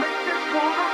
make it for fall.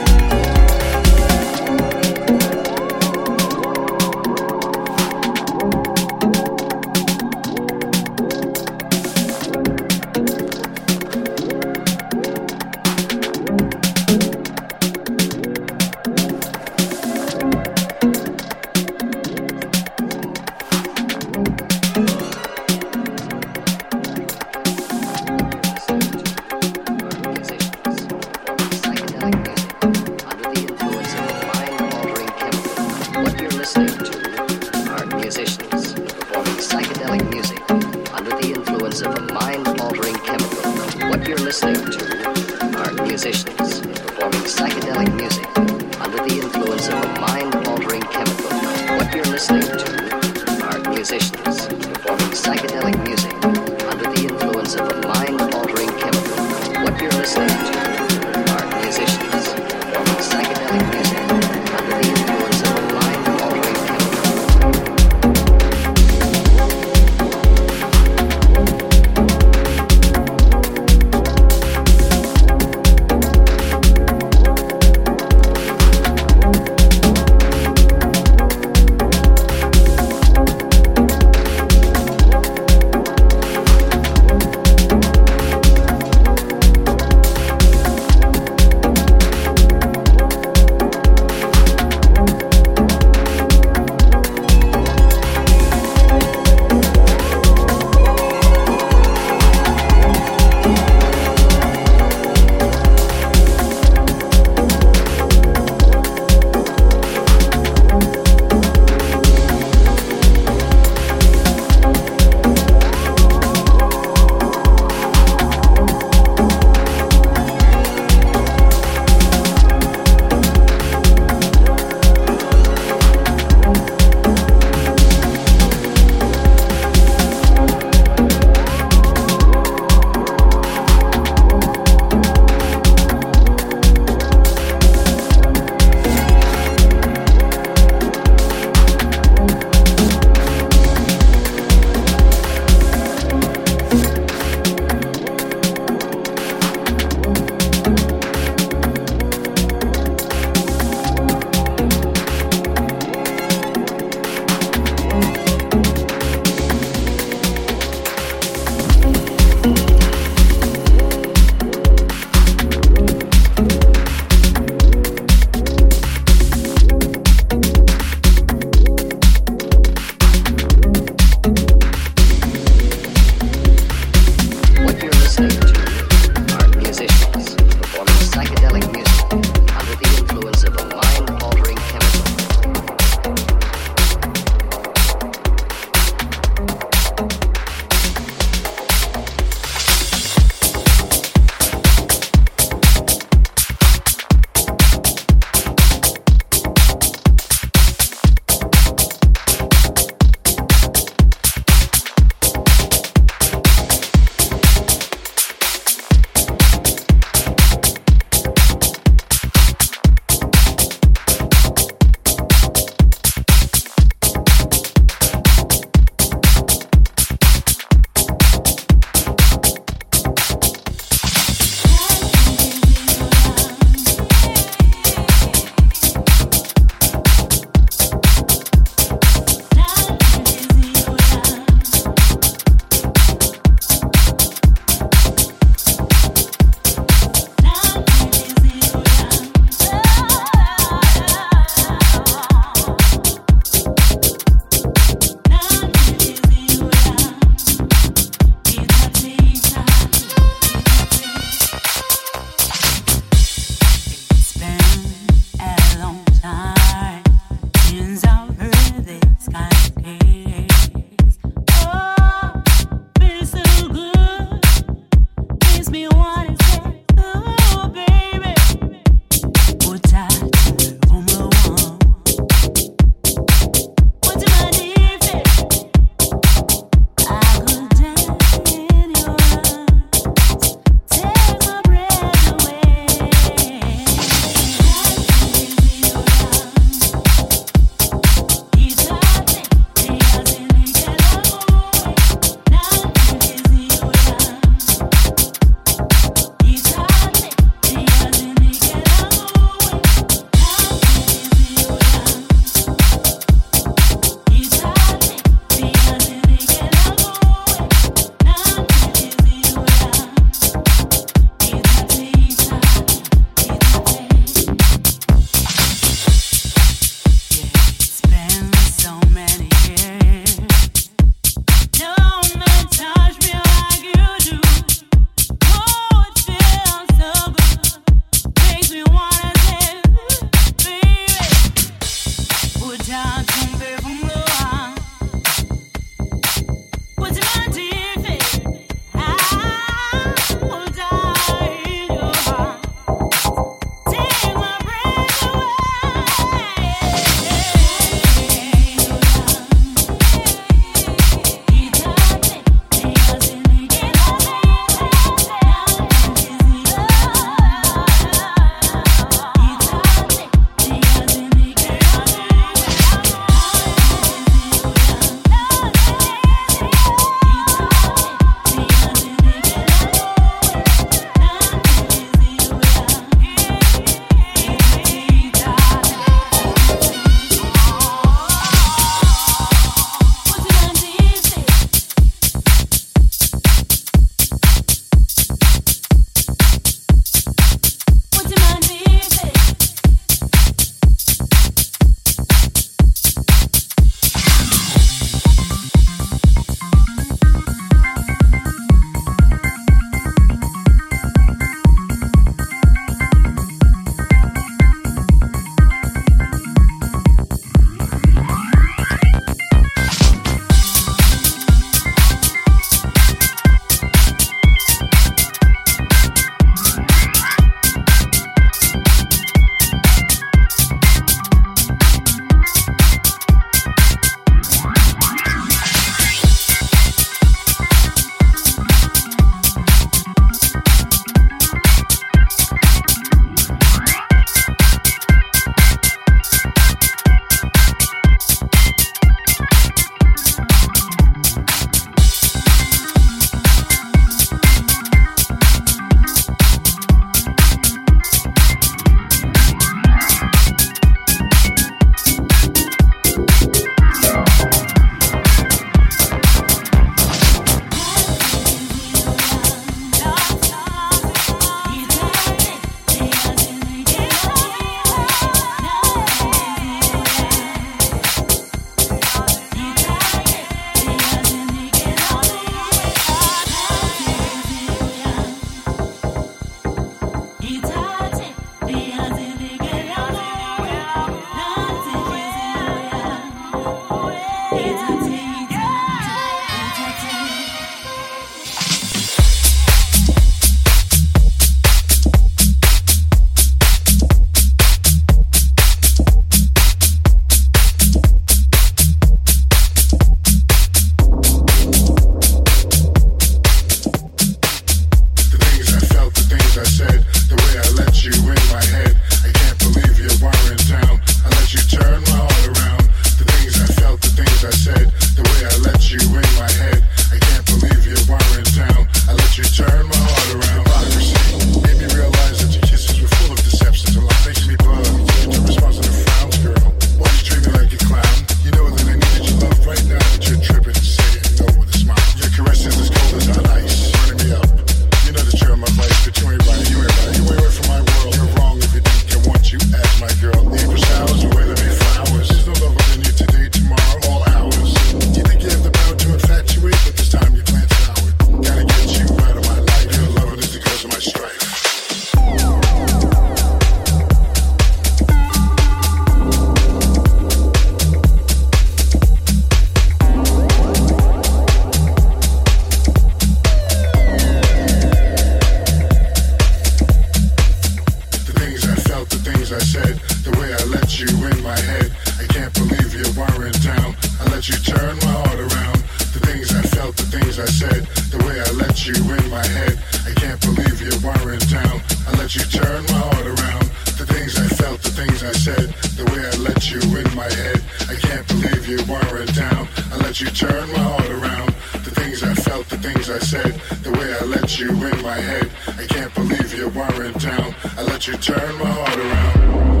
I can't believe you were in town. I let you turn my heart around. The things I felt, the things I said, the way I let you in my head. I can't believe you were in town. I let you turn my heart around. The things I felt, the things I said, the way I let you in my head. I can't believe you were in town. I let you turn my heart around. The things I felt, the things I said, the way I let you in my head. I can't believe you were in town. I let you turn my heart around.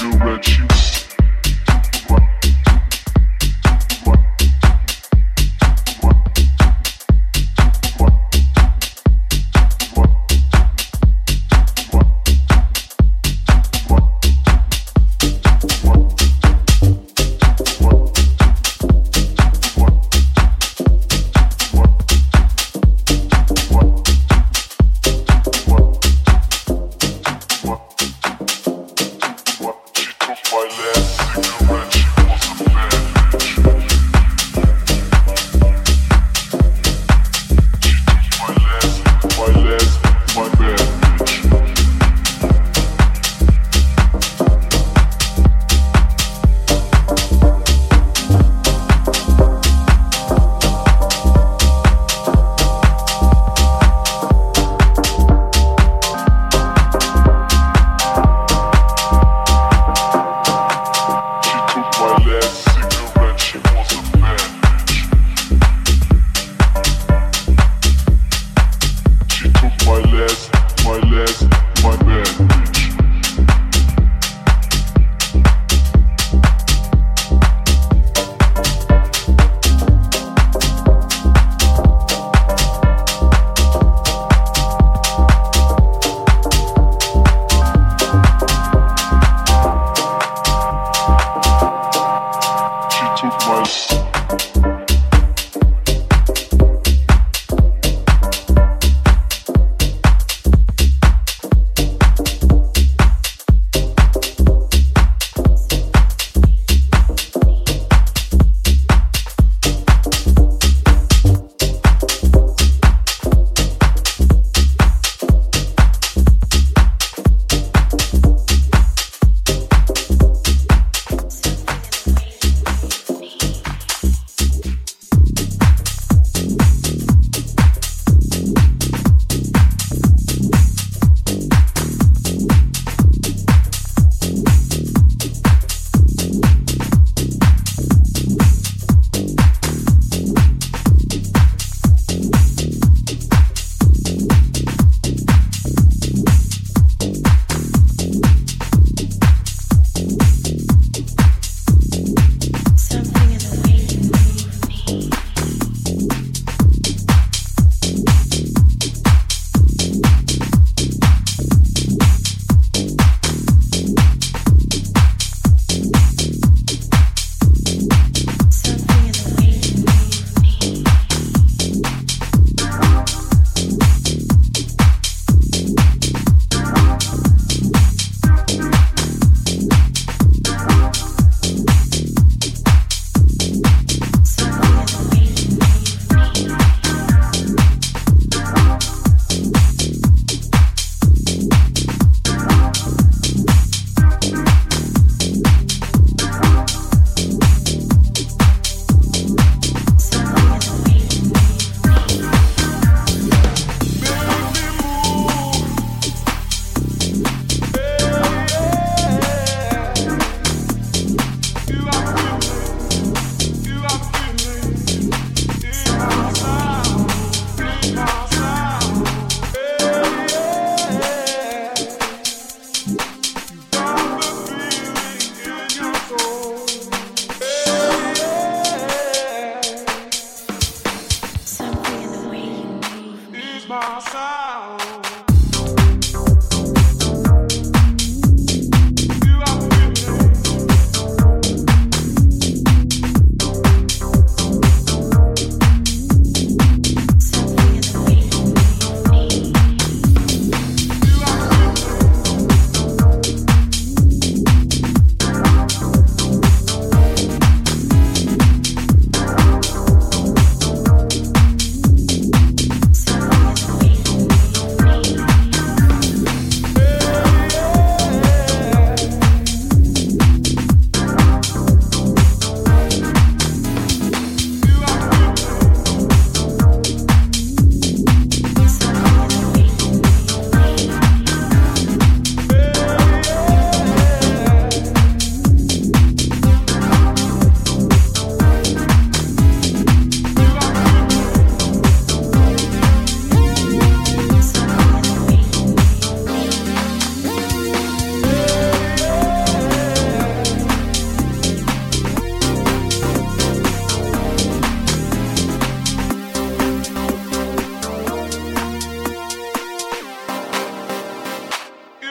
do rich.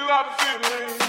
love feeling.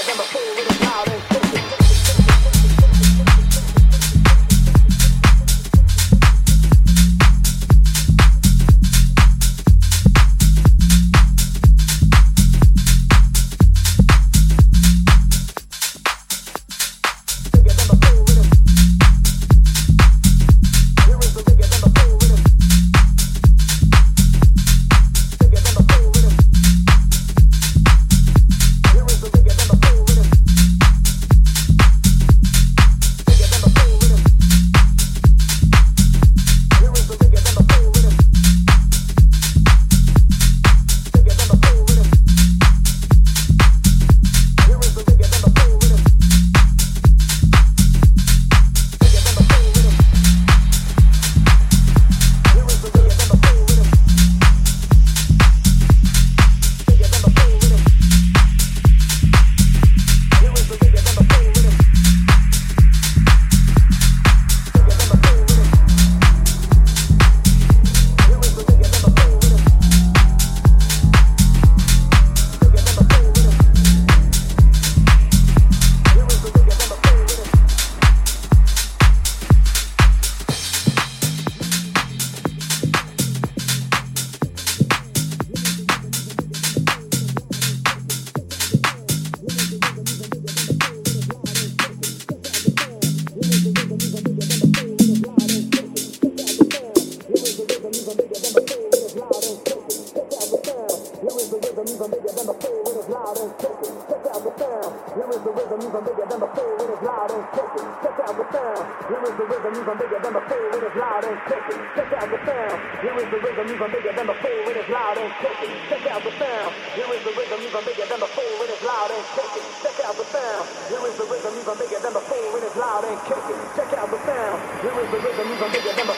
Rhythm even bigger than the four, and it's loud and kicking. Check out the sound. Here is the rhythm even bigger than the